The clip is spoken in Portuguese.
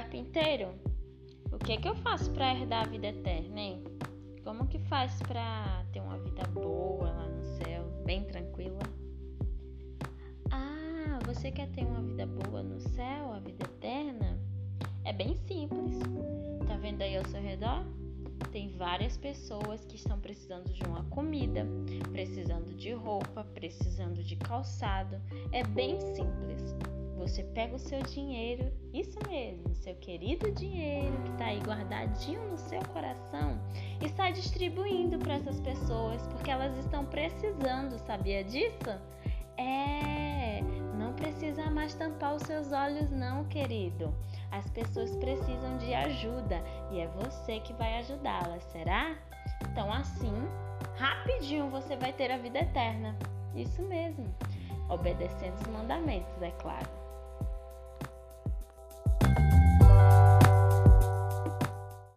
dinheiro, o que que eu faço para herdar a vida eterna, hein? Como que faz para ter uma vida boa lá no céu, bem tranquila? Ah, você quer ter uma vida boa no céu, a vida eterna? É bem simples. Tá vendo aí ao seu redor? Tem várias pessoas que estão precisando de uma comida, precisando de roupa, precisando de calçado. É bem simples. Você pega o seu dinheiro, isso mesmo, seu querido dinheiro que está aí guardadinho no seu coração, e está distribuindo para essas pessoas porque elas estão precisando, sabia disso? É, não precisa mais tampar os seus olhos, não, querido. As pessoas precisam de ajuda e é você que vai ajudá-las, será? Então, assim, rapidinho você vai ter a vida eterna. Isso mesmo, obedecendo os mandamentos, é claro.